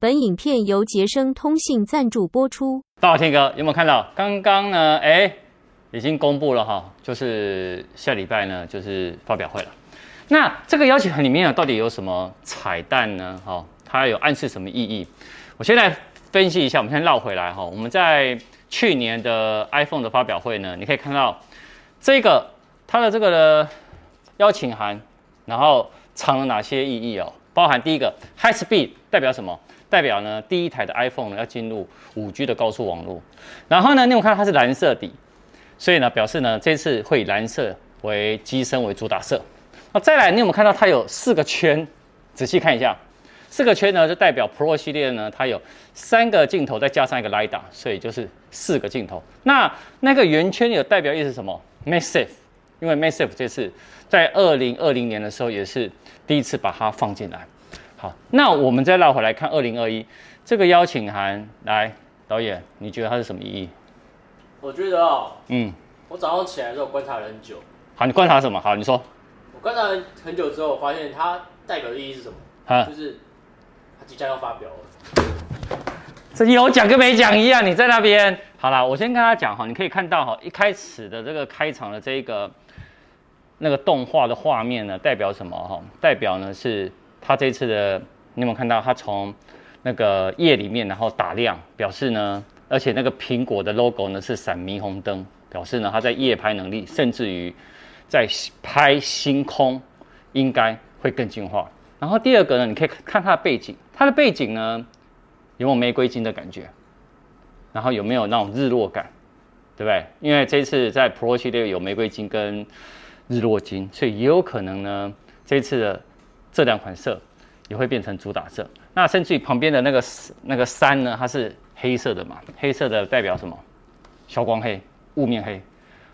本影片由杰生通信赞助播出。大，天哥有没有看到？刚刚呢，哎，已经公布了哈，就是下礼拜呢，就是发表会了。那这个邀请函里面呢，到底有什么彩蛋呢？哈，它有暗示什么意义？我先来分析一下。我们先绕回来哈，我们在去年的 iPhone 的发表会呢，你可以看到这个它的这个邀请函，然后藏了哪些意义哦？包含第一个 High Speed 代表什么？代表呢，第一台的 iPhone 呢要进入 5G 的高速网络，然后呢，你有看到它是蓝色底，所以呢，表示呢这次会以蓝色为机身为主打色。那再来，你有没有看到它有四个圈？仔细看一下，四个圈呢就代表 Pro 系列呢它有三个镜头再加上一个 LiDAR，所以就是四个镜头。那那个圆圈有代表意思什么？Massive 因为 MagSafe 这次在二零二零年的时候也是第一次把它放进来。好，那我们再绕回来看二零二一这个邀请函，来，导演，你觉得它是什么意义？我觉得哦，嗯，我早上起来的时候观察了很久。好，你观察什么？好，你说。我观察很久之后，我发现它代表的意义是什么？啊，就是它即将要发表了。这有讲跟没讲一样，你在那边。好了，我先跟他讲哈，你可以看到哈，一开始的这个开场的这一个那个动画的画面呢，代表什么哈？代表呢是。它这次的，你有没有看到？它从那个夜里面，然后打亮，表示呢，而且那个苹果的 logo 呢是闪霓虹灯，表示呢它在夜拍能力，甚至于在拍星空应该会更进化。然后第二个呢，你可以看它的背景，它的背景呢有没有玫瑰金的感觉？然后有没有那种日落感？对不对？因为这次在 Pro 系列有玫瑰金跟日落金，所以也有可能呢，这次的。这两款色也会变成主打色，那甚至于旁边的那个那个山呢，它是黑色的嘛？黑色的代表什么？消光黑、雾面黑。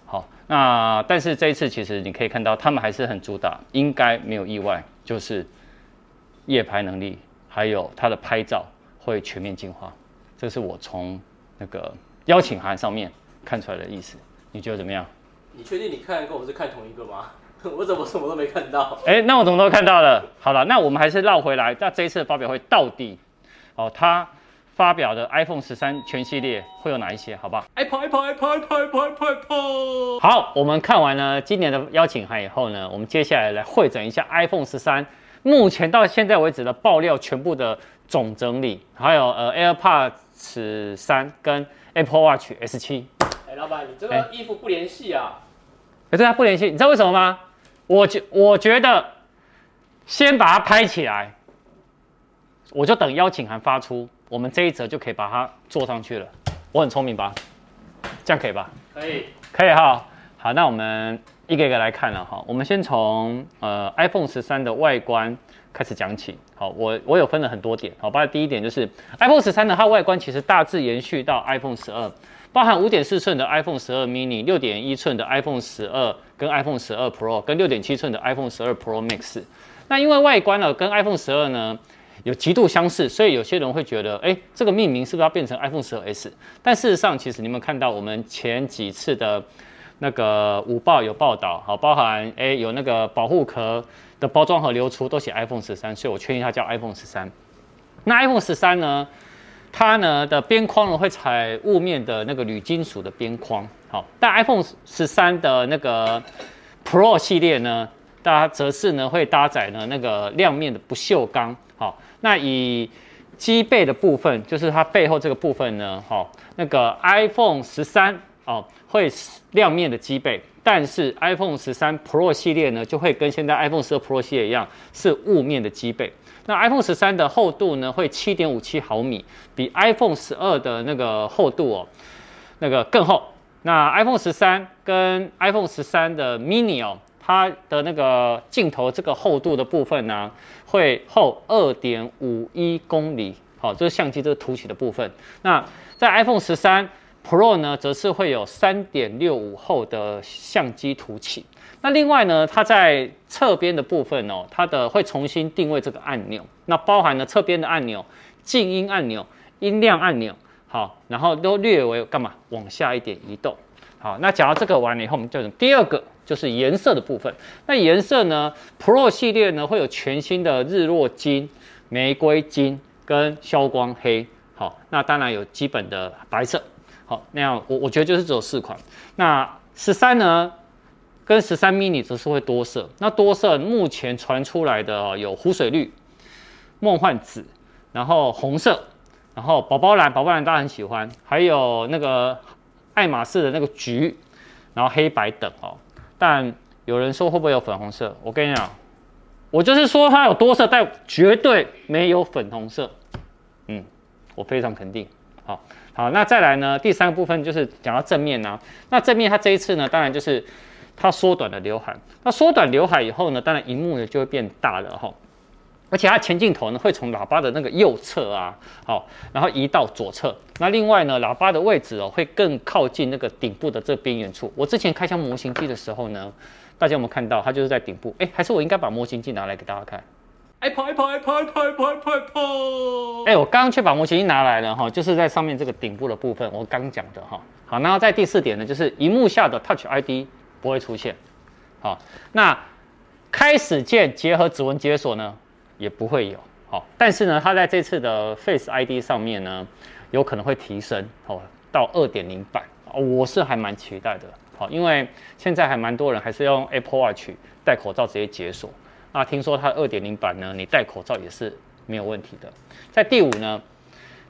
好，那但是这一次其实你可以看到，他们还是很主打，应该没有意外，就是夜拍能力，还有它的拍照会全面进化。这是我从那个邀请函上面看出来的意思。你觉得怎么样？你确定你看跟我是看同一个吗？我怎么什么都没看到？哎，那我怎么都看到了？好了，那我们还是绕回来。那这一次的发表会到底，哦，他发表的 iPhone 十三全系列会有哪一些？好不好？iPhone iPhone iPhone iPhone iPhone iPhone。好，我们看完了今年的邀请函以后呢，我们接下来来会诊一下 iPhone 十三目前到现在为止的爆料全部的总整理，还有呃 AirPods 三跟 Apple Watch S 七。哎，老板，你这个衣服不联系啊？哎，对他，不联系，你知道为什么吗？我觉我觉得，先把它拍起来，我就等邀请函发出，我们这一折就可以把它做上去了。我很聪明吧？这样可以吧？可以，可以哈。好，那我们一个一个来看了哈。我们先从呃 iPhone 十三的外观开始讲起。好，我我有分了很多点。好，包括第一点就是 iPhone 十三的它外观其实大致延续到 iPhone 十二。包含五点四寸的 iPhone 十二 mini、六点一寸的 iPhone 十二跟 iPhone 十二 Pro 跟六点七寸的 iPhone 十二 Pro Max。那因为外观呢跟 iPhone 十二呢有极度相似，所以有些人会觉得，哎，这个命名是不是要变成 iPhone 十二 S？但事实上，其实你们看到我们前几次的那个午报有报道，好，包含哎有那个保护壳的包装盒流出，都写 iPhone 十三，所以我确定它叫 iPhone 十三。那 iPhone 十三呢？它呢的边框呢会采雾面的那个铝金属的边框，好，但 iPhone 十三的那个 Pro 系列呢，它则是呢会搭载呢那个亮面的不锈钢，好，那以机背的部分，就是它背后这个部分呢，好，那个 iPhone 十三哦会亮面的机背，但是 iPhone 十三 Pro 系列呢就会跟现在 iPhone 十二 Pro 系列一样是雾面的机背。那 iPhone 十三的厚度呢，会七点五七毫米，比 iPhone 十二的那个厚度哦，那个更厚。那 iPhone 十三跟 iPhone 十三的 mini 哦，它的那个镜头这个厚度的部分呢，会厚二点五一公里。好，这是相机这个凸起的部分。那在 iPhone 十三 Pro 呢，则是会有三点六五厚的相机凸起。那另外呢，它在侧边的部分哦，它的会重新定位这个按钮，那包含了侧边的按钮、静音按钮、音量按钮，好，然后都略微干嘛往下一点移动，好，那讲到这个完了以后，我们就第二个就是颜色的部分。那颜色呢，Pro 系列呢会有全新的日落金、玫瑰金跟消光黑。好，那当然有基本的白色。好，那样我我觉得就是只有四款。那十三呢，跟十三 mini 则是会多色。那多色目前传出来的哦，有湖水绿、梦幻紫，然后红色，然后宝宝蓝，宝宝蓝大家很喜欢，还有那个爱马仕的那个橘，然后黑白等哦。但有人说会不会有粉红色？我跟你讲，我就是说它有多色，但绝对没有粉红色。嗯，我非常肯定。好。好，那再来呢？第三个部分就是讲到正面呢、那正面它这一次呢，当然就是它缩短了刘海。那缩短刘海以后呢，当然荧幕呢就会变大了哈。而且它前镜头呢会从喇叭的那个右侧啊，好，然后移到左侧。那另外呢，喇叭的位置哦会更靠近那个顶部的这边缘处。我之前开箱模型机的时候呢，大家有没有看到它就是在顶部？哎，还是我应该把模型机拿来给大家看。哎，跑！哎跑！哎跑！哎跑！哎跑！哎跑！哎跑！哎，我刚刚去把模型机拿来了哈，就是在上面这个顶部的部分，我刚讲的哈。好，然后在第四点呢，就是荧幕下的 Touch ID 不会出现。好，那开始键结合指纹解锁呢，也不会有。好，但是呢，它在这次的 Face ID 上面呢，有可能会提升哦，到二点零版。我是还蛮期待的。好，因为现在还蛮多人还是用 Apple Watch 戴口罩直接解锁。那听说它二点零版呢，你戴口罩也是没有问题的。在第五呢，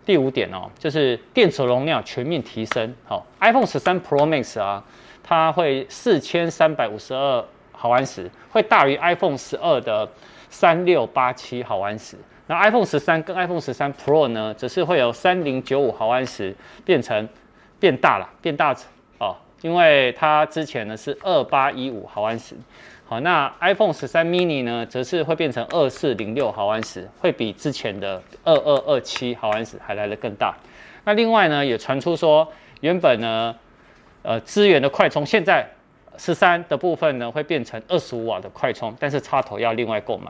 第五点哦，就是电池容量全面提升。好，iPhone 十三 Pro Max 啊，它会四千三百五十二毫安时，会大于 iPhone 十二的三六八七毫安时。那 iPhone 十三跟 iPhone 十三 Pro 呢，则是会由三零九五毫安时变成变大了，变大哦，因为它之前呢是二八一五毫安时。好，那 iPhone 十三 mini 呢，则是会变成二四零六毫安时，会比之前的二二二七毫安时还来得更大。那另外呢，也传出说，原本呢，呃，支援的快充，现在十三的部分呢，会变成二十五瓦的快充，但是插头要另外购买。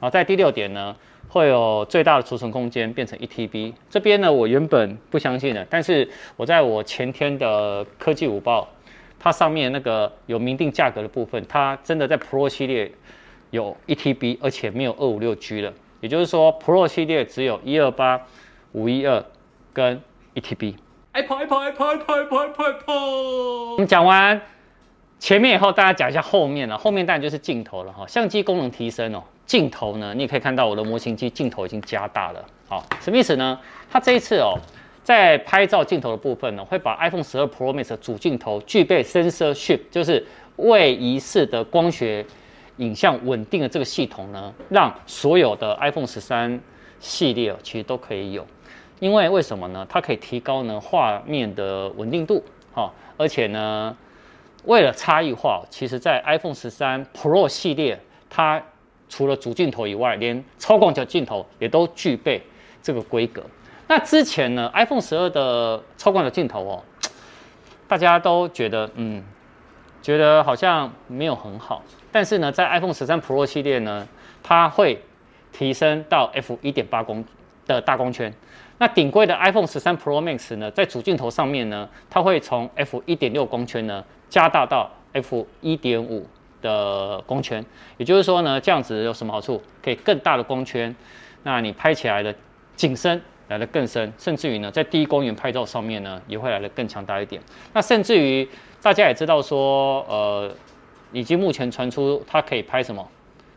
然后在第六点呢，会有最大的储存空间变成一 TB。这边呢，我原本不相信的，但是我在我前天的科技午报。它上面那个有明定价格的部分，它真的在 Pro 系列有一 TB，而且没有二五六 G 了。也就是说，Pro 系列只有一二八、五一二跟一 TB。哎跑哎跑哎跑哎跑哎跑哎跑哎跑！我们讲完前面以后，大家讲一下后面了。后面当然就是镜头了哈，相机功能提升哦。镜头呢，你也可以看到我的模型机镜头已经加大了。好，什么意思呢？它这一次哦。在拍照镜头的部分呢，会把 iPhone 12 Pro Max 的主镜头具备 Sensor Shift，就是位移式的光学影像稳定的这个系统呢，让所有的 iPhone 13系列其实都可以有。因为为什么呢？它可以提高呢画面的稳定度，哈，而且呢，为了差异化，其实在 iPhone 13 Pro 系列，它除了主镜头以外，连超广角镜头也都具备这个规格。那之前呢，iPhone 十二的超广角镜头哦，大家都觉得嗯，觉得好像没有很好。但是呢，在 iPhone 十三 Pro 系列呢，它会提升到 F 一点八公的大光圈。那顶规的 iPhone 十三 Pro Max 呢，在主镜头上面呢，它会从 F 一点六光圈呢加大到 F 一点五的光圈。也就是说呢，这样子有什么好处？可以更大的光圈，那你拍起来的景深。来的更深，甚至于呢，在低光源拍照上面呢，也会来的更强大一点。那甚至于大家也知道说，呃，已经目前传出它可以拍什么？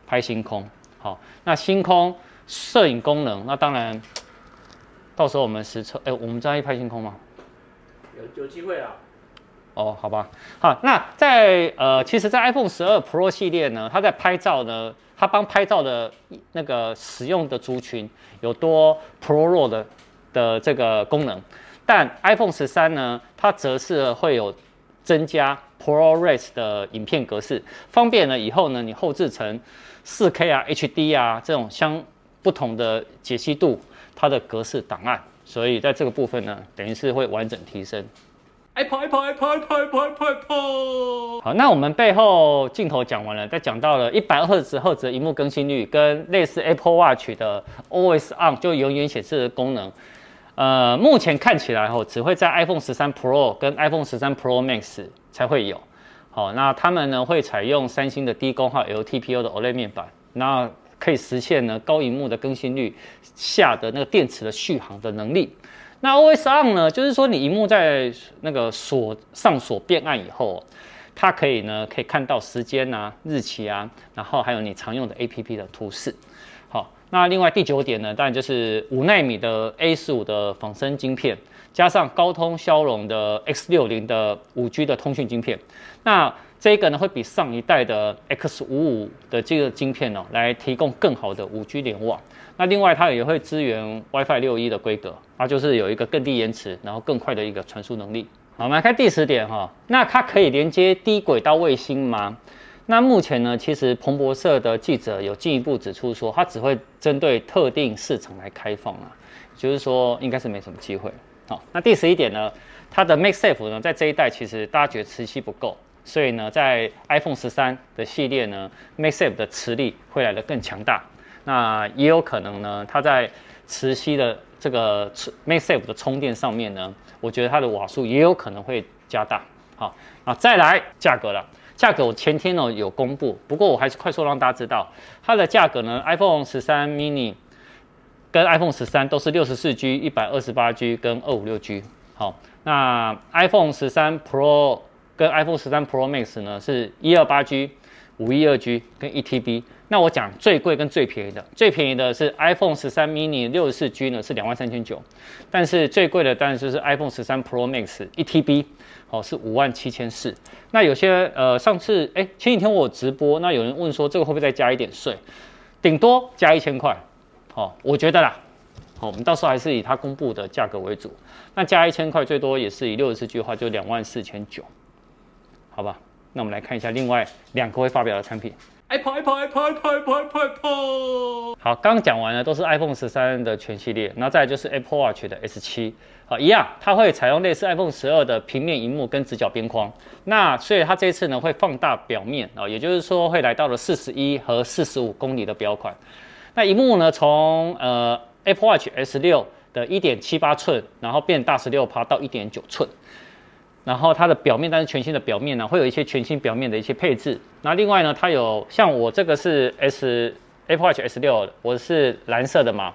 拍星空。好，那星空摄影功能，那当然，到时候我们实测，哎，我们在意拍星空吗？有有机会啊。哦，好吧。好，那在呃，其实，在 iPhone 十二 Pro 系列呢，它在拍照呢。它帮拍照的那个使用的族群有多 Pro 的的这个功能，但 iPhone 十三呢，它则是会有增加 ProRes 的影片格式，方便呢以后呢你后置成四 K 啊、HD 啊这种相不同的解析度，它的格式档案，所以在这个部分呢，等于是会完整提升。哎跑哎跑哎跑哎跑哎跑哎跑哎跑！好，那我们背后镜头讲完了，再讲到了一百二十赫兹的荧幕更新率跟类似 Apple Watch 的 Always On 就永远显示的功能。呃，目前看起来哦，只会在 iPhone 十三 Pro 跟 iPhone 十三 Pro Max 才会有。好，那他们呢会采用三星的低功耗 LTPO 的 OLED 面板，那。可以实现呢高荧幕的更新率下的那个电池的续航的能力。那 OS on 呢，就是说你荧幕在那个锁上锁变暗以后，它可以呢可以看到时间啊、日期啊，然后还有你常用的 APP 的图示。好，那另外第九点呢，当然就是五纳米的 A 十五的仿生晶片，加上高通骁龙的 X 六零的五 G 的通讯晶片。那这个呢会比上一代的 X 五五的这个晶片哦，来提供更好的五 G 联网。那另外它也会支援 WiFi 六一的规格，它就是有一个更低延迟，然后更快的一个传输能力。好，我们来看第十点哈，那它可以连接低轨道卫星吗？那目前呢，其实彭博社的记者有进一步指出说，它只会针对特定市场来开放啊，就是说应该是没什么机会。好，那第十一点呢，它的 Make Safe 呢，在这一代其实大家觉得磁吸不够。所以呢，在 iPhone 十三的系列呢，MagSafe 的磁力会来得更强大。那也有可能呢，它在磁吸的这个 MagSafe 的充电上面呢，我觉得它的瓦数也有可能会加大。好，那再来价格了。价格我前天呢有公布，不过我还是快速让大家知道，它的价格呢，iPhone 十三 mini 跟 iPhone 十三都是六十四 G、一百二十八 G 跟二五六 G。好，那 iPhone 十三 Pro 跟 iPhone 十三 Pro Max 呢是一二八 G、五一二 G 跟一 TB。那我讲最贵跟最便宜的，最便宜的是 iPhone 十三 mini 六十四 G 呢是两万三千九，但是最贵的当然就是 iPhone 十三 Pro Max 一 TB，好是五万七千四。那有些呃上次哎、前几天我直播，那有人问说这个会不会再加一点税？顶多加一千块，好，我觉得啦，好，我们到时候还是以它公布的价格为主。那加一千块最多也是以六十四 G 的话就两万四千九。好吧，那我们来看一下另外两个会发表的产品。Apple，Apple，Apple，Apple，Apple。好，刚讲完了都是 iPhone 十三的全系列，然后再来就是 Apple Watch 的 S 七。好，一样，它会采用类似 iPhone 十二的平面荧幕跟直角边框。那所以它这次呢会放大表面啊，也就是说会来到了四十一和四十五公里的表款。那荧幕呢从呃 Apple Watch S 六的一点七八寸，然后变大十六趴到一点九寸。然后它的表面，但是全新的表面呢，会有一些全新表面的一些配置。那另外呢，它有像我这个是 S Apple Watch S 六，我是蓝色的嘛。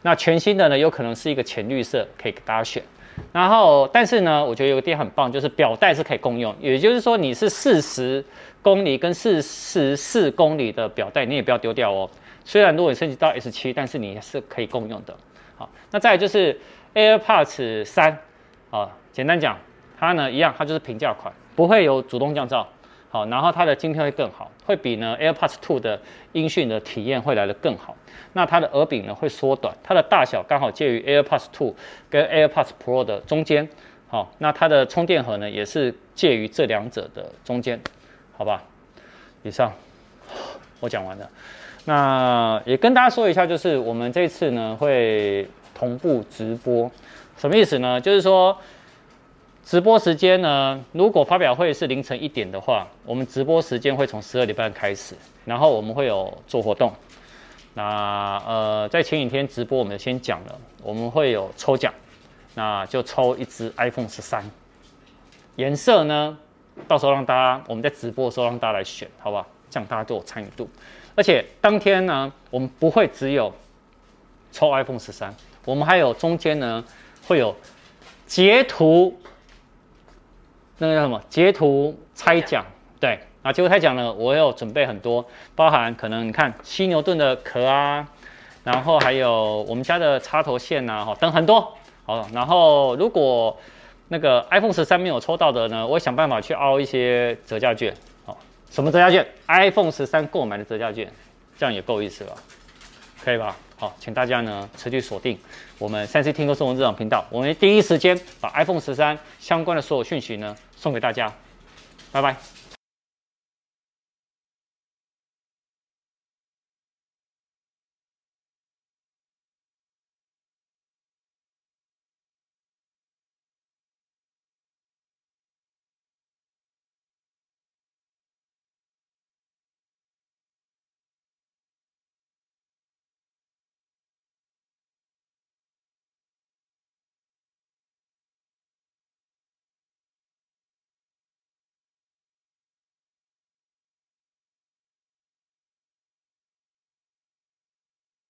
那全新的呢，有可能是一个浅绿色，可以给大家选。然后，但是呢，我觉得有个点很棒，就是表带是可以共用，也就是说你是四十公里跟四十四公里的表带，你也不要丢掉哦。虽然如果你升级到 S 七，但是你是可以共用的。好，那再就是 AirPods 三，啊，简单讲。它呢一样，它就是平价款，不会有主动降噪，好，然后它的晶片会更好，会比呢 AirPods 2的音讯的体验会来得更好。那它的耳柄呢会缩短，它的大小刚好介于 AirPods 2跟 AirPods Pro 的中间，好，那它的充电盒呢也是介于这两者的中间，好吧？以上我讲完了，那也跟大家说一下，就是我们这次呢会同步直播，什么意思呢？就是说。直播时间呢？如果发表会是凌晨一点的话，我们直播时间会从十二点半开始，然后我们会有做活动。那呃，在前几天直播我们先讲了，我们会有抽奖，那就抽一支 iPhone 十三。颜色呢，到时候让大家我们在直播的时候让大家来选，好不好？这样大家都有参与度。而且当天呢，我们不会只有抽 iPhone 十三，我们还有中间呢会有截图。那个叫什么？截图猜奖，对，啊，截图猜奖呢，我有准备很多，包含可能你看犀牛盾的壳啊，然后还有我们家的插头线呐，哈，等很多，好，然后如果那个 iPhone 十三没有抽到的呢，我想办法去凹一些折价券，好，什么折价券？iPhone 十三购买的折价券，这样也够意思吧？可以吧？好，请大家呢持续锁定我们三 C 听歌生活日常频道，我们第一时间把 iPhone 十三相关的所有讯息呢送给大家，拜拜。